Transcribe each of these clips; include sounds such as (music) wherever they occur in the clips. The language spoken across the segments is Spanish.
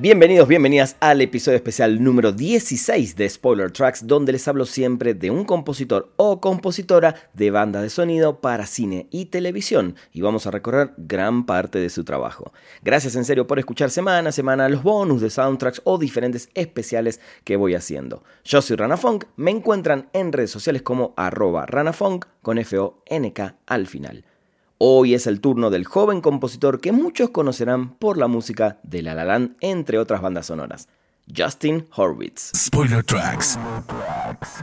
Bienvenidos, bienvenidas al episodio especial número 16 de Spoiler Tracks, donde les hablo siempre de un compositor o compositora de banda de sonido para cine y televisión, y vamos a recorrer gran parte de su trabajo. Gracias en serio por escuchar semana a semana los bonus de soundtracks o diferentes especiales que voy haciendo. Yo soy Rana Funk, me encuentran en redes sociales como arroba ranafunk con F-O-N-K al final. Hoy es el turno del joven compositor que muchos conocerán por la música de La La Land, entre otras bandas sonoras. Justin Horwitz. Spoiler Tracks.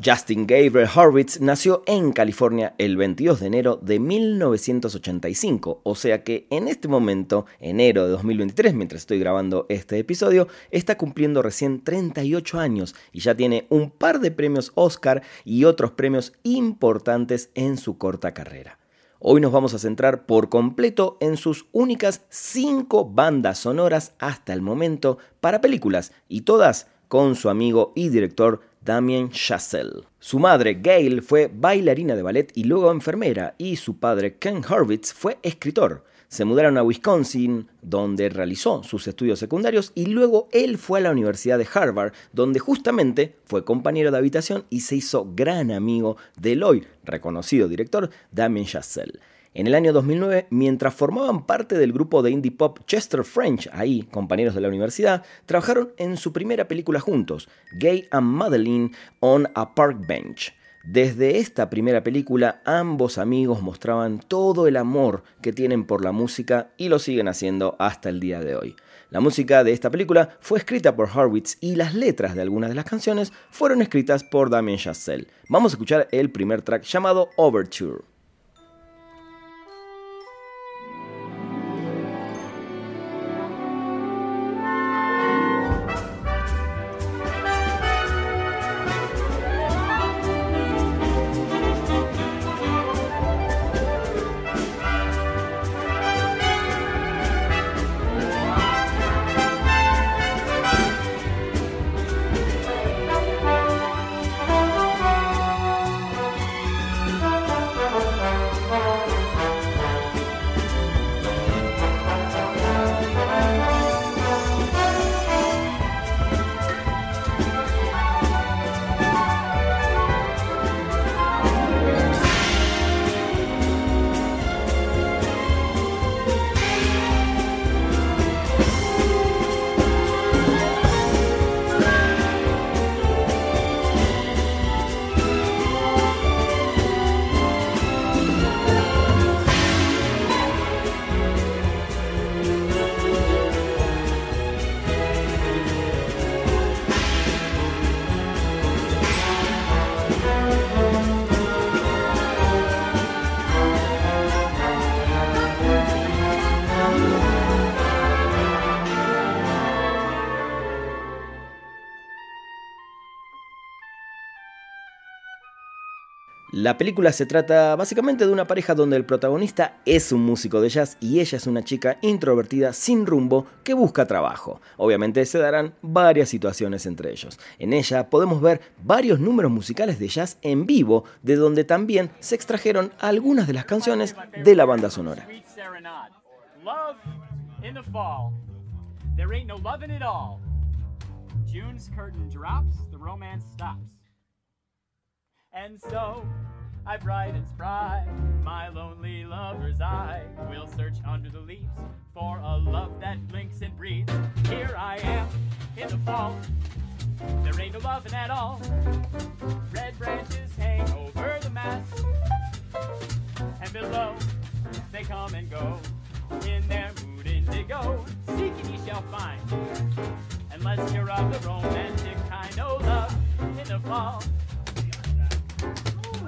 Justin Gabriel Horwitz nació en California el 22 de enero de 1985, o sea que en este momento, enero de 2023, mientras estoy grabando este episodio, está cumpliendo recién 38 años y ya tiene un par de premios Oscar y otros premios importantes en su corta carrera. Hoy nos vamos a centrar por completo en sus únicas cinco bandas sonoras hasta el momento para películas y todas con su amigo y director Damien Chazelle. Su madre, Gail, fue bailarina de ballet y luego enfermera, y su padre, Ken Horvitz, fue escritor. Se mudaron a Wisconsin, donde realizó sus estudios secundarios, y luego él fue a la Universidad de Harvard, donde justamente fue compañero de habitación y se hizo gran amigo del hoy reconocido director Damien Chazelle. En el año 2009, mientras formaban parte del grupo de indie pop Chester French, ahí compañeros de la universidad, trabajaron en su primera película juntos, Gay and Madeline on a Park Bench. Desde esta primera película, ambos amigos mostraban todo el amor que tienen por la música y lo siguen haciendo hasta el día de hoy. La música de esta película fue escrita por Horwitz y las letras de algunas de las canciones fueron escritas por Damien Chazelle. Vamos a escuchar el primer track llamado Overture. La película se trata básicamente de una pareja donde el protagonista es un músico de jazz y ella es una chica introvertida sin rumbo que busca trabajo. Obviamente se darán varias situaciones entre ellos. En ella podemos ver varios números musicales de jazz en vivo, de donde también se extrajeron algunas de las canciones de la banda sonora. And so I bright and spry, my lonely lover's eye will search under the leaves for a love that blinks and breathes. Here I am in the fall, there ain't no loving at all. Red branches hang over the mast, and below they come and go in their mood indigo. Seeking ye shall find, unless you're of the romantic kind. of love in the fall. Yeah.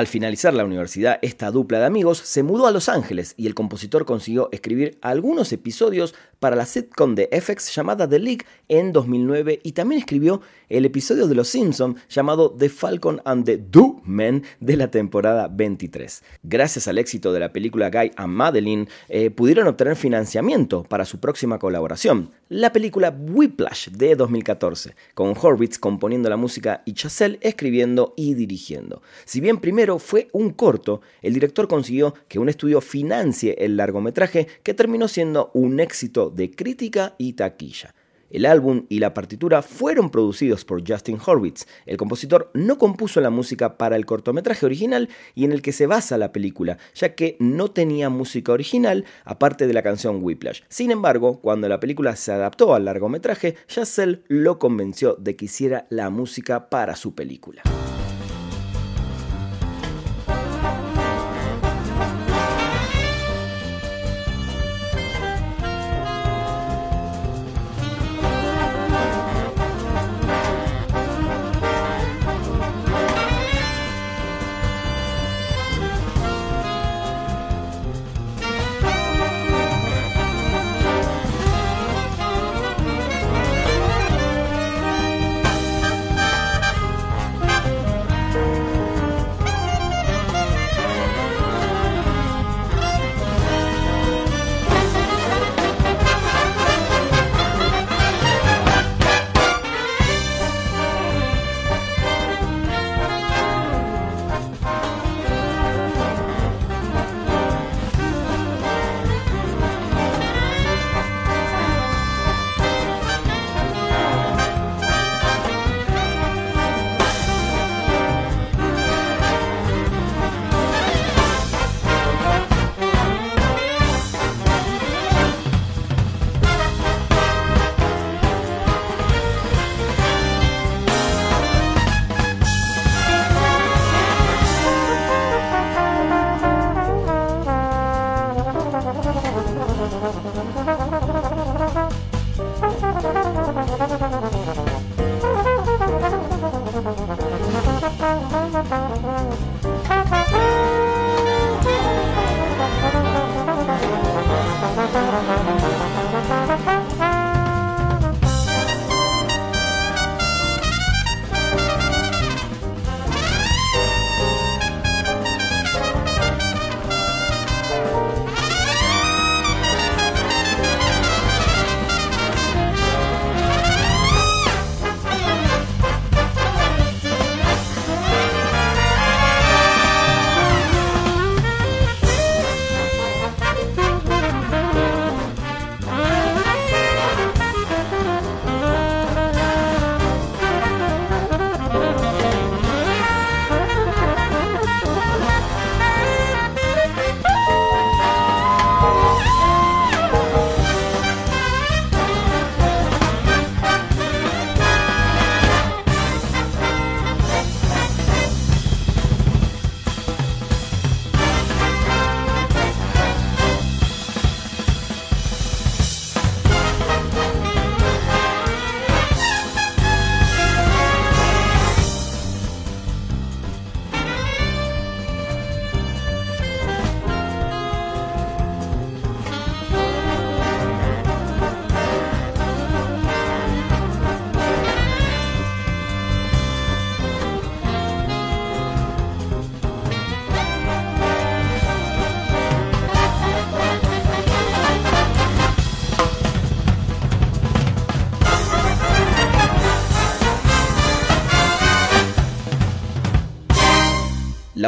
Al finalizar la universidad, esta dupla de amigos se mudó a Los Ángeles y el compositor consiguió escribir algunos episodios para la sitcom de FX llamada The League en 2009 y también escribió el episodio de Los Simpson llamado The Falcon and the Do Men de la temporada 23. Gracias al éxito de la película Guy and Madeline, eh, pudieron obtener financiamiento para su próxima colaboración, la película Whiplash de 2014, con Horwitz componiendo la música y Chazelle escribiendo y dirigiendo. Si bien primero fue un corto, el director consiguió que un estudio financie el largometraje que terminó siendo un éxito de crítica y taquilla. El álbum y la partitura fueron producidos por Justin Horwitz. El compositor no compuso la música para el cortometraje original y en el que se basa la película, ya que no tenía música original aparte de la canción Whiplash. Sin embargo, cuando la película se adaptó al largometraje, Chazelle lo convenció de que hiciera la música para su película.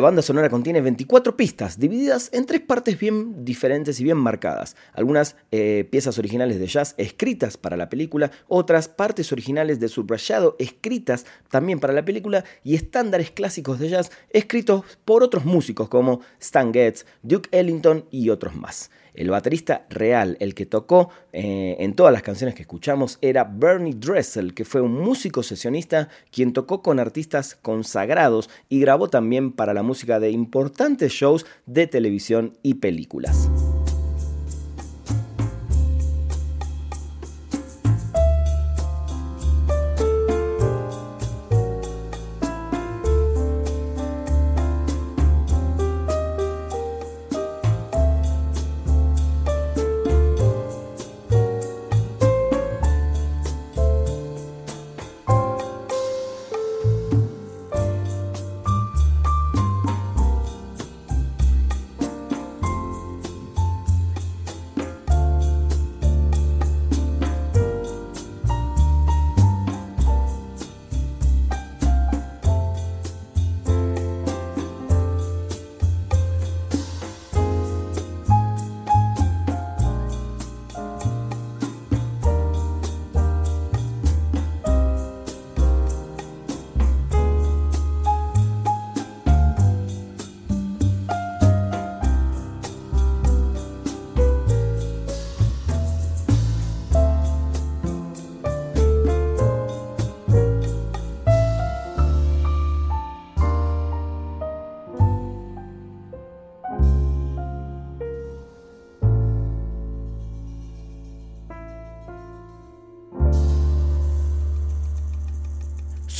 Banda sonora contiene 24 pistas, divididas en tres partes bien diferentes y bien marcadas. Algunas eh, piezas originales de jazz escritas para la película, otras partes originales de subrayado escritas también para la película y estándares clásicos de jazz escritos por otros músicos como Stan Getz, Duke Ellington y otros más. El baterista real, el que tocó eh, en todas las canciones que escuchamos, era Bernie Dressel, que fue un músico sesionista quien tocó con artistas consagrados y grabó también para la música de importantes shows de televisión y películas.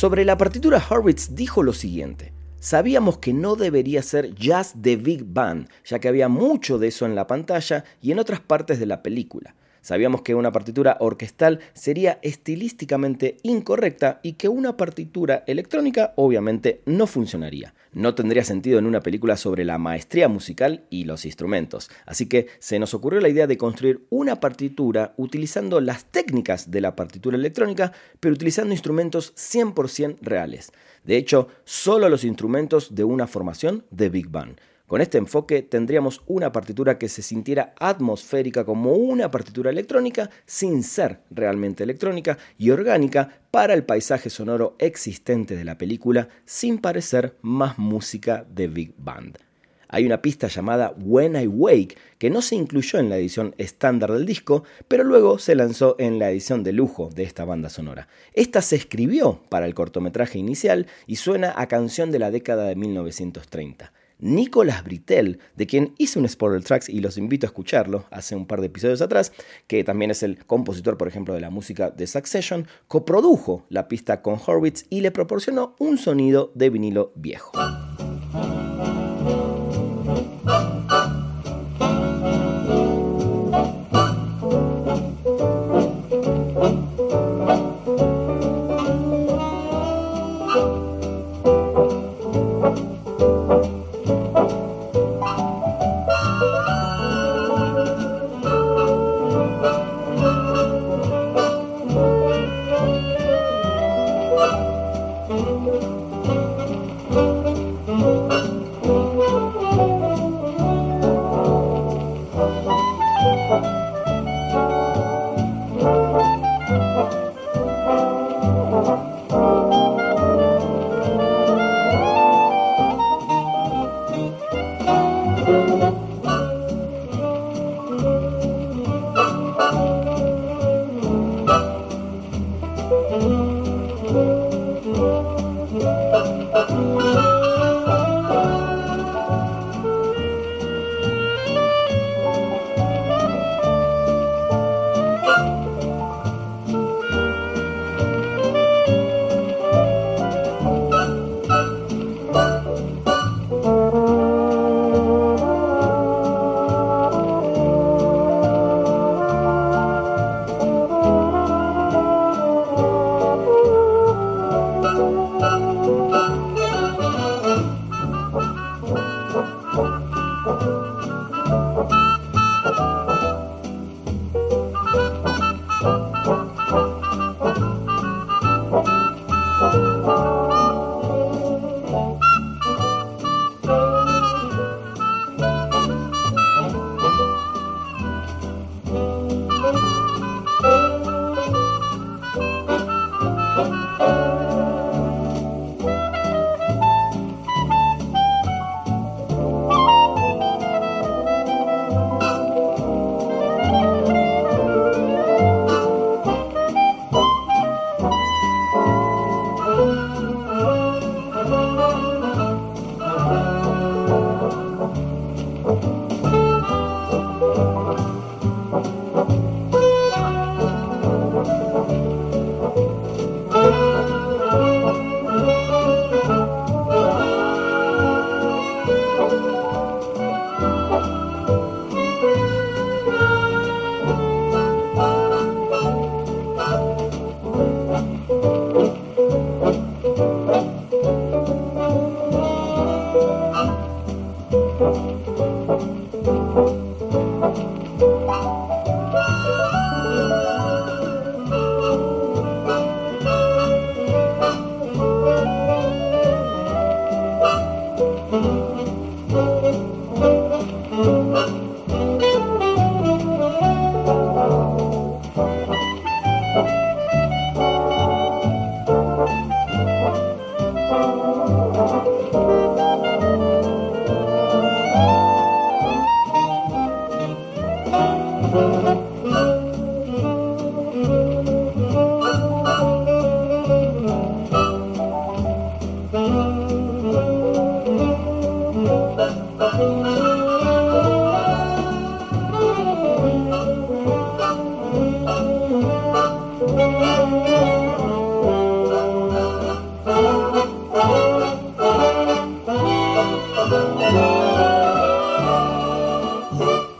Sobre la partitura Horwitz dijo lo siguiente. Sabíamos que no debería ser Just the Big Band, ya que había mucho de eso en la pantalla y en otras partes de la película. Sabíamos que una partitura orquestal sería estilísticamente incorrecta y que una partitura electrónica obviamente no funcionaría. No tendría sentido en una película sobre la maestría musical y los instrumentos. Así que se nos ocurrió la idea de construir una partitura utilizando las técnicas de la partitura electrónica, pero utilizando instrumentos 100% reales. De hecho, solo los instrumentos de una formación de Big Bang. Con este enfoque tendríamos una partitura que se sintiera atmosférica como una partitura electrónica sin ser realmente electrónica y orgánica para el paisaje sonoro existente de la película sin parecer más música de Big Band. Hay una pista llamada When I Wake que no se incluyó en la edición estándar del disco, pero luego se lanzó en la edición de lujo de esta banda sonora. Esta se escribió para el cortometraje inicial y suena a canción de la década de 1930. Nicolas Britel, de quien hice un spoiler tracks y los invito a escucharlo hace un par de episodios atrás, que también es el compositor, por ejemplo, de la música de Succession, coprodujo la pista con Horwitz y le proporcionó un sonido de vinilo viejo.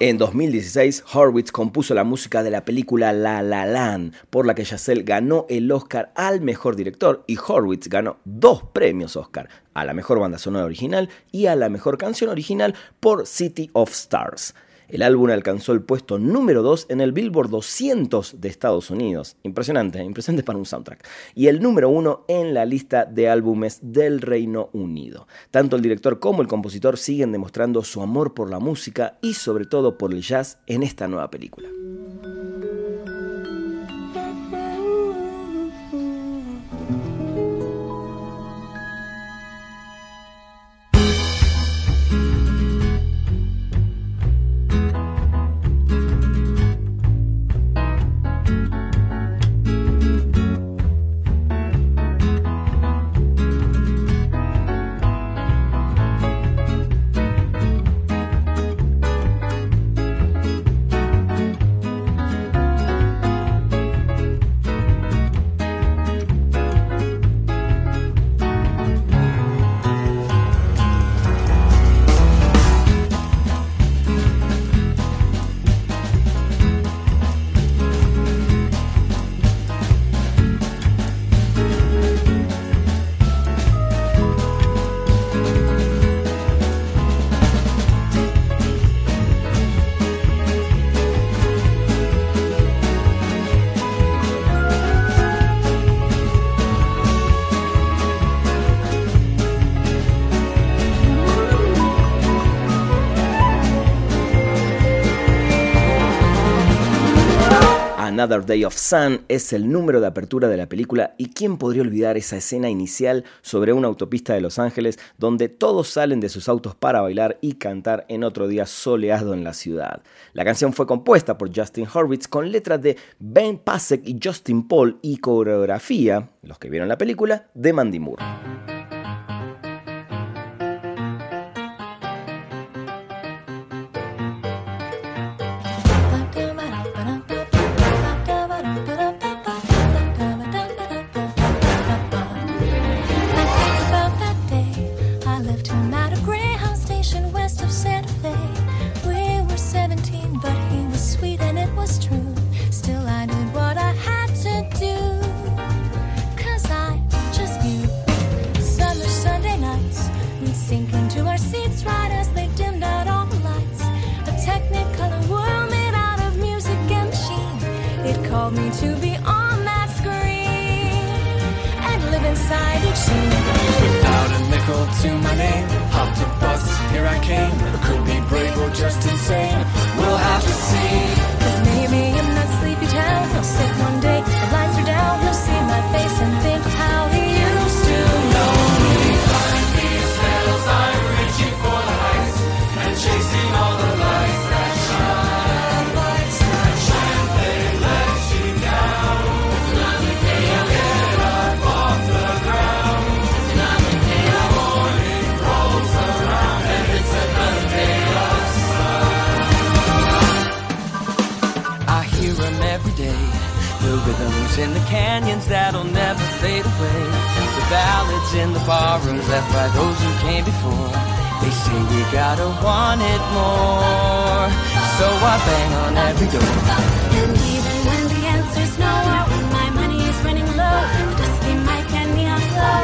En 2016, Horwitz compuso la música de la película La La Land, por la que Chazelle ganó el Oscar al mejor director y Horwitz ganó dos premios Oscar, a la mejor banda sonora original y a la mejor canción original por City of Stars. El álbum alcanzó el puesto número 2 en el Billboard 200 de Estados Unidos. Impresionante, ¿eh? impresionante para un soundtrack. Y el número 1 en la lista de álbumes del Reino Unido. Tanto el director como el compositor siguen demostrando su amor por la música y sobre todo por el jazz en esta nueva película. Another Day of Sun es el número de apertura de la película y quién podría olvidar esa escena inicial sobre una autopista de Los Ángeles donde todos salen de sus autos para bailar y cantar en otro día soleado en la ciudad. La canción fue compuesta por Justin Horwitz con letras de Ben Pasek y Justin Paul y coreografía, los que vieron la película, de Mandy Moore. Without a nickel to my name Hopped a bus, here I came. I could be brave or just insane We'll have to see. Cause maybe in that sleepy town I'll sit one day, the lights are down You'll see my face and think how In the canyons that'll never fade away. The ballads in the barrooms left by those who came before. They say we gotta want it more. So I bang on every door. And even when the answer's no, when my money is running low, I dusty mic and neon glow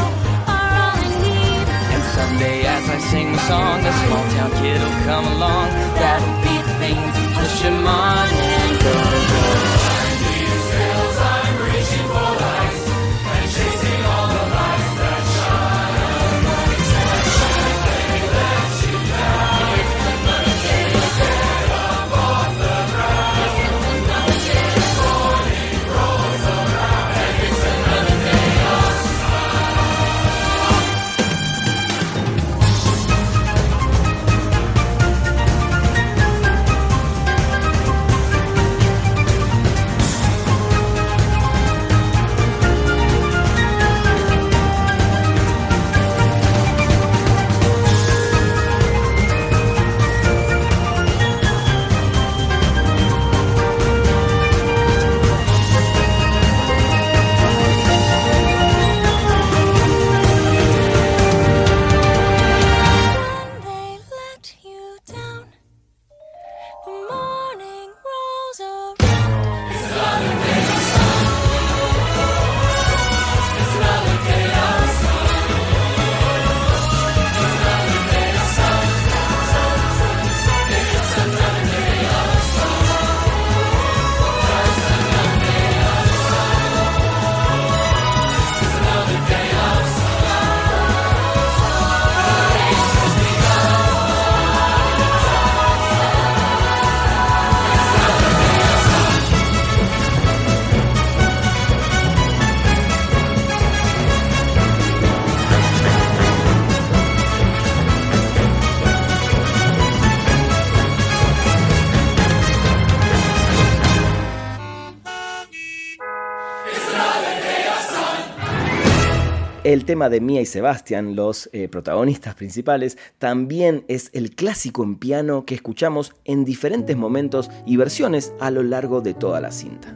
are all I need. And someday as I sing the song, a small town kid'll come along. That'll be the thing to push him on and go. El tema de Mia y Sebastian, los eh, protagonistas principales, también es el clásico en piano que escuchamos en diferentes momentos y versiones a lo largo de toda la cinta.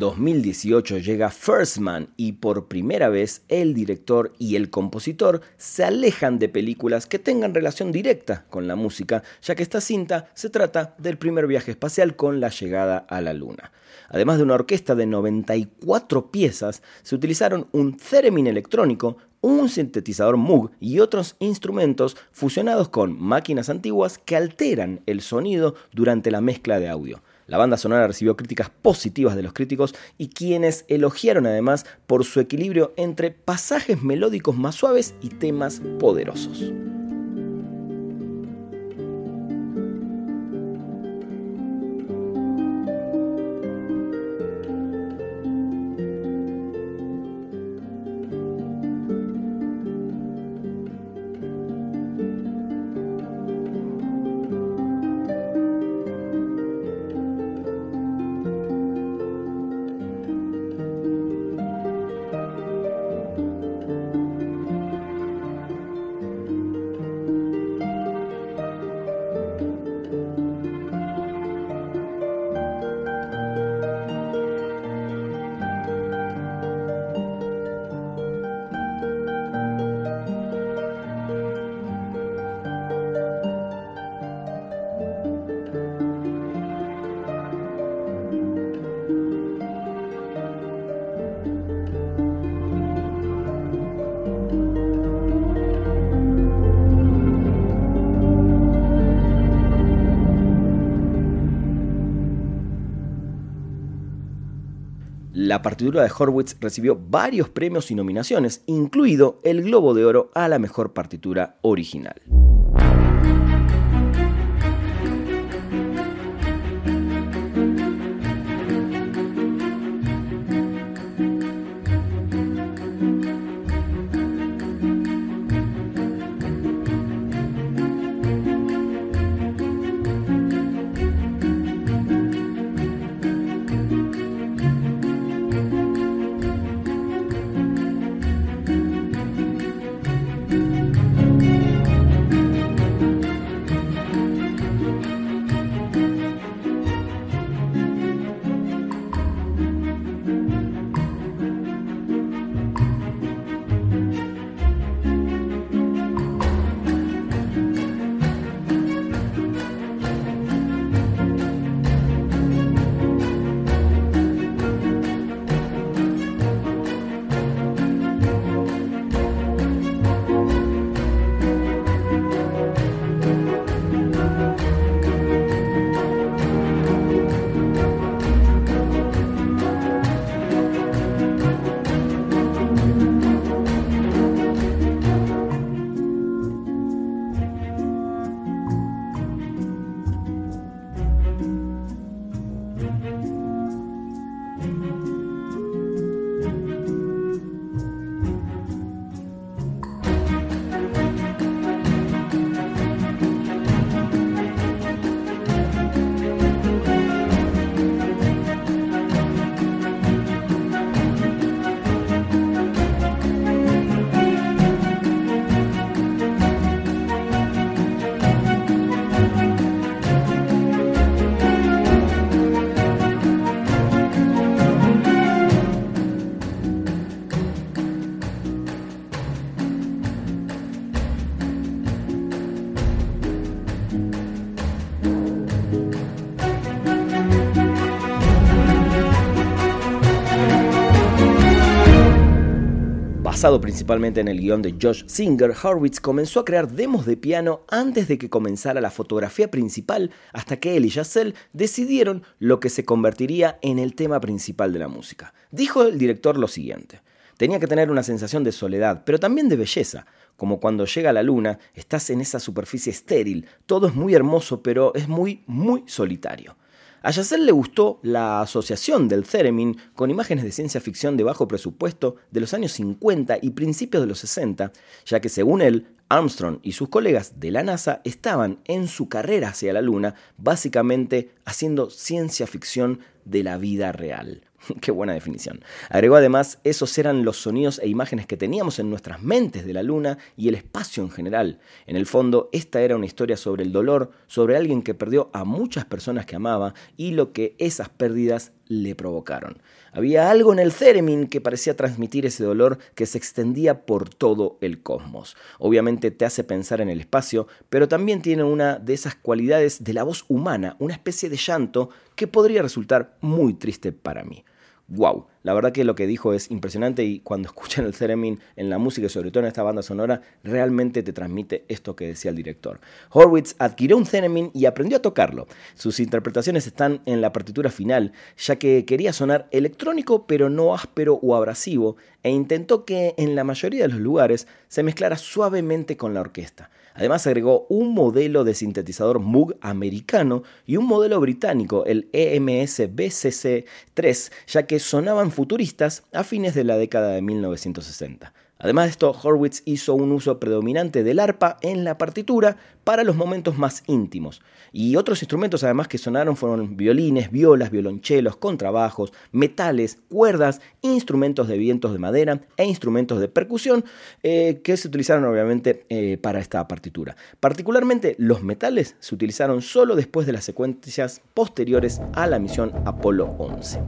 2018 llega First Man y por primera vez el director y el compositor se alejan de películas que tengan relación directa con la música, ya que esta cinta se trata del primer viaje espacial con la llegada a la Luna. Además de una orquesta de 94 piezas, se utilizaron un theremin electrónico, un sintetizador Moog y otros instrumentos fusionados con máquinas antiguas que alteran el sonido durante la mezcla de audio. La banda sonora recibió críticas positivas de los críticos y quienes elogiaron además por su equilibrio entre pasajes melódicos más suaves y temas poderosos. La partitura de Horwitz recibió varios premios y nominaciones, incluido el Globo de Oro a la mejor partitura original. Basado principalmente en el guion de Josh Singer, Horwitz comenzó a crear demos de piano antes de que comenzara la fotografía principal, hasta que él y Giselle decidieron lo que se convertiría en el tema principal de la música. Dijo el director lo siguiente. Tenía que tener una sensación de soledad, pero también de belleza, como cuando llega la luna, estás en esa superficie estéril, todo es muy hermoso, pero es muy, muy solitario. A Yacel le gustó la asociación del Theremin con imágenes de ciencia ficción de bajo presupuesto de los años 50 y principios de los 60, ya que según él, Armstrong y sus colegas de la NASA estaban en su carrera hacia la Luna básicamente haciendo ciencia ficción de la vida real. (laughs) Qué buena definición. Agregó además, esos eran los sonidos e imágenes que teníamos en nuestras mentes de la luna y el espacio en general. En el fondo, esta era una historia sobre el dolor, sobre alguien que perdió a muchas personas que amaba y lo que esas pérdidas le provocaron. Había algo en el Theremin que parecía transmitir ese dolor que se extendía por todo el cosmos. Obviamente te hace pensar en el espacio, pero también tiene una de esas cualidades de la voz humana, una especie de llanto que podría resultar muy triste para mí wow. La verdad que lo que dijo es impresionante y cuando (laughs) escuchan el Theremin en la música y sobre todo en esta banda sonora, realmente te transmite esto que decía el director. Horwitz adquirió un Theremin y aprendió a tocarlo. Sus interpretaciones están en la partitura final, ya que quería sonar electrónico pero no áspero o abrasivo, e intentó que en la mayoría de los lugares se mezclara suavemente con la orquesta. Además agregó un modelo de sintetizador Moog americano y un modelo británico, el EMS BCC3, ya que sonaban futuristas a fines de la década de 1960. Además de esto, Horwitz hizo un uso predominante del arpa en la partitura para los momentos más íntimos. Y otros instrumentos además que sonaron fueron violines, violas, violonchelos, contrabajos, metales, cuerdas, instrumentos de vientos de madera e instrumentos de percusión eh, que se utilizaron obviamente eh, para esta partitura. Particularmente los metales se utilizaron solo después de las secuencias posteriores a la misión Apolo 11.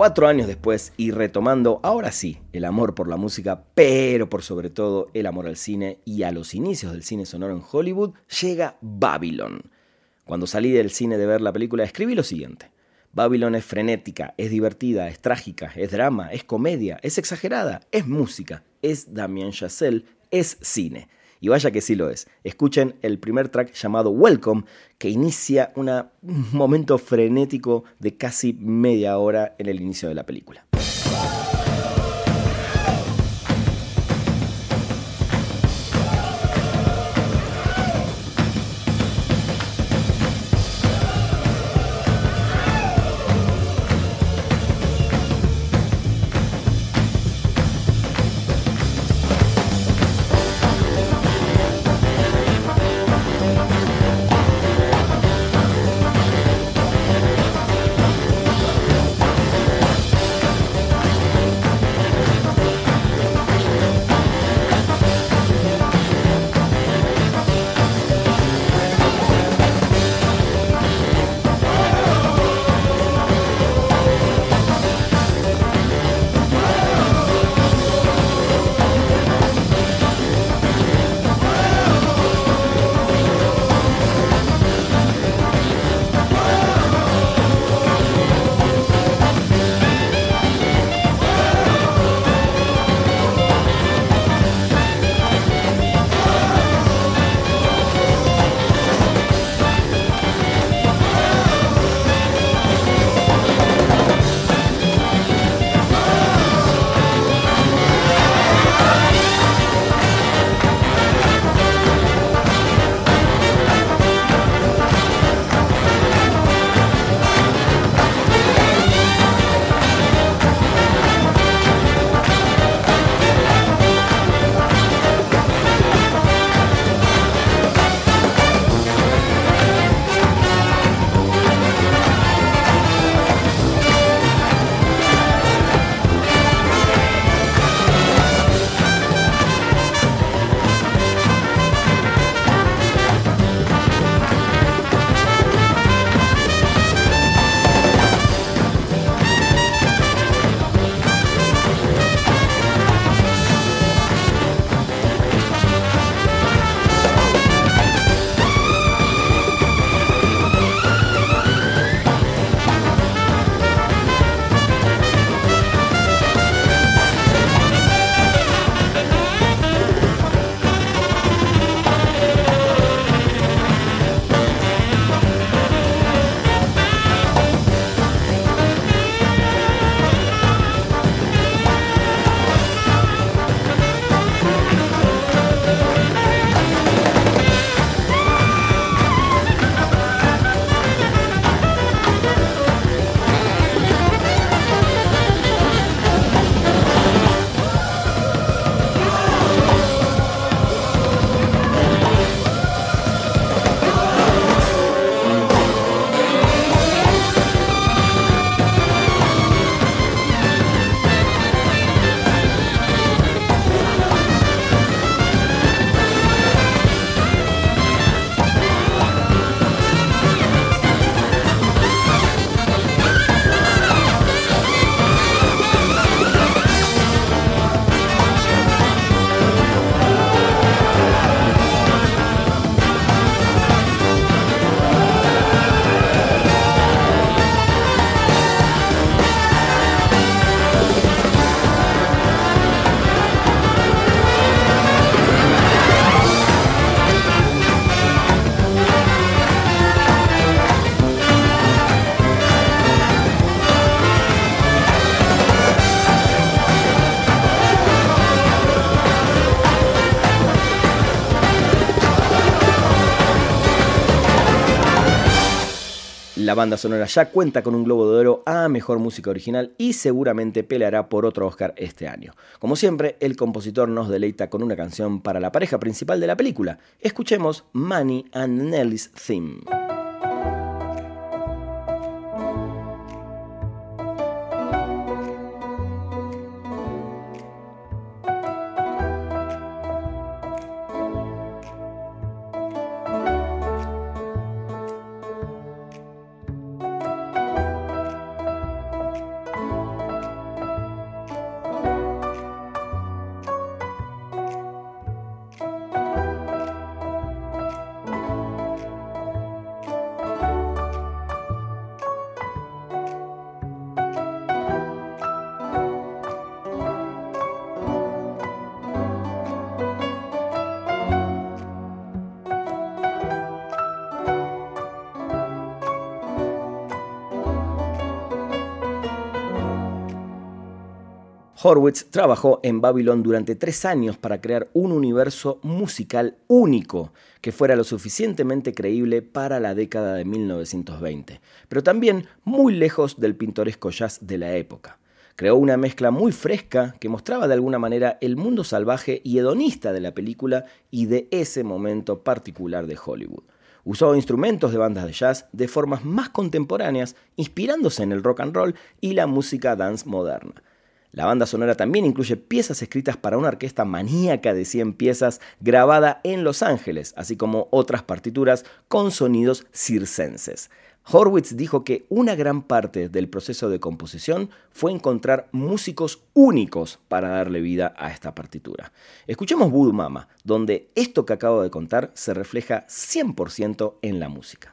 Cuatro años después y retomando ahora sí el amor por la música, pero por sobre todo el amor al cine y a los inicios del cine sonoro en Hollywood, llega Babylon. Cuando salí del cine de ver la película escribí lo siguiente. Babylon es frenética, es divertida, es trágica, es drama, es comedia, es exagerada, es música, es Damien Chazelle, es cine. Y vaya que sí lo es. Escuchen el primer track llamado Welcome, que inicia un momento frenético de casi media hora en el inicio de la película. La banda sonora ya cuenta con un Globo de Oro a Mejor Música Original y seguramente peleará por otro Oscar este año. Como siempre, el compositor nos deleita con una canción para la pareja principal de la película. Escuchemos Money and Nelly's Theme. Horwitz trabajó en Babylon durante tres años para crear un universo musical único que fuera lo suficientemente creíble para la década de 1920, pero también muy lejos del pintoresco jazz de la época. Creó una mezcla muy fresca que mostraba de alguna manera el mundo salvaje y hedonista de la película y de ese momento particular de Hollywood. Usó instrumentos de bandas de jazz de formas más contemporáneas, inspirándose en el rock and roll y la música dance moderna. La banda sonora también incluye piezas escritas para una orquesta maníaca de 100 piezas grabada en Los Ángeles, así como otras partituras con sonidos circenses. Horwitz dijo que una gran parte del proceso de composición fue encontrar músicos únicos para darle vida a esta partitura. Escuchemos Voodoo Mama, donde esto que acabo de contar se refleja 100% en la música.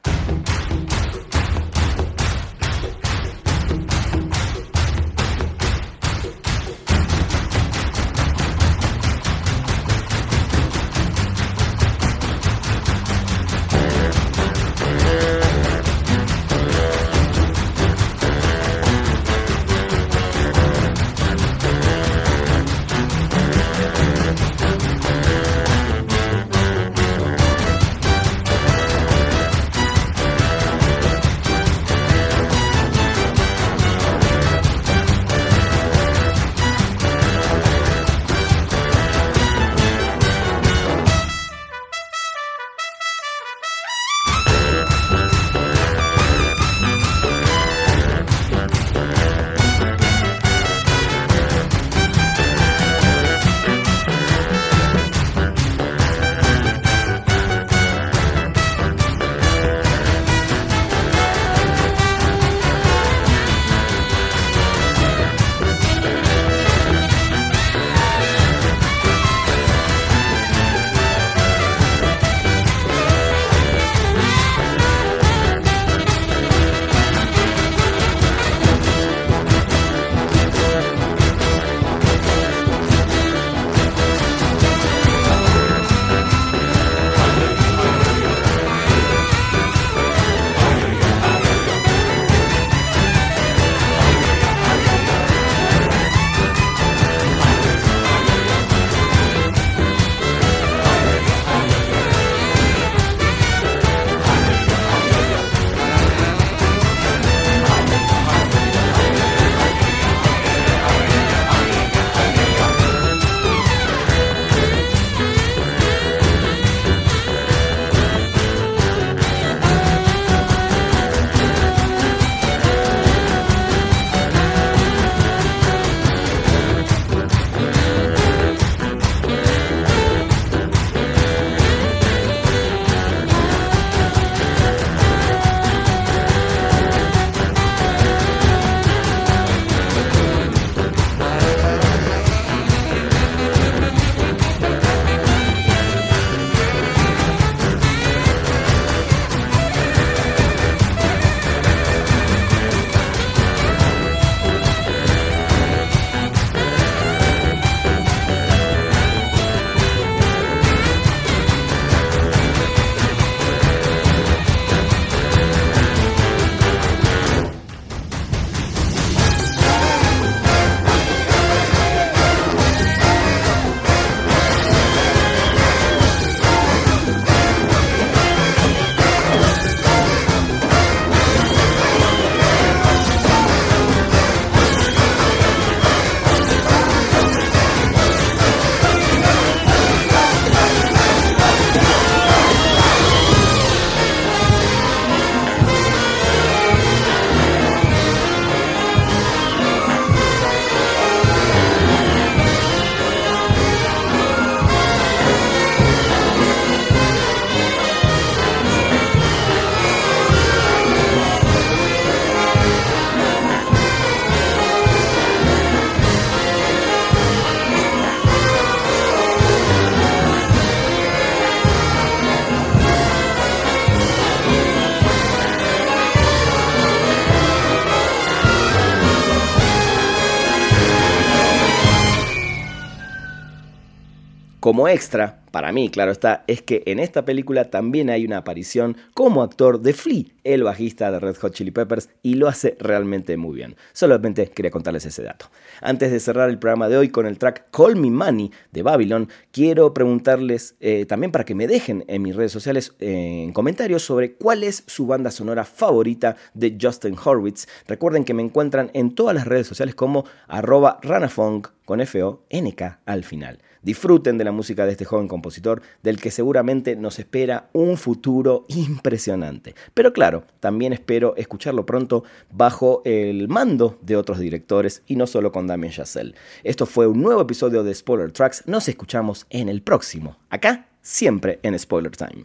Como extra, para mí, claro está, es que en esta película también hay una aparición como actor de Flea, el bajista de Red Hot Chili Peppers, y lo hace realmente muy bien. Solamente quería contarles ese dato. Antes de cerrar el programa de hoy con el track Call Me Money de Babylon, quiero preguntarles eh, también para que me dejen en mis redes sociales eh, en comentarios sobre cuál es su banda sonora favorita de Justin Horwitz. Recuerden que me encuentran en todas las redes sociales como arroba ranafunk con F-O-N-K al final. Disfruten de la música de este joven compositor, del que seguramente nos espera un futuro impresionante. Pero claro, también espero escucharlo pronto bajo el mando de otros directores y no solo con Damien Chazelle. Esto fue un nuevo episodio de Spoiler Tracks. Nos escuchamos en el próximo. Acá, siempre en Spoiler Time.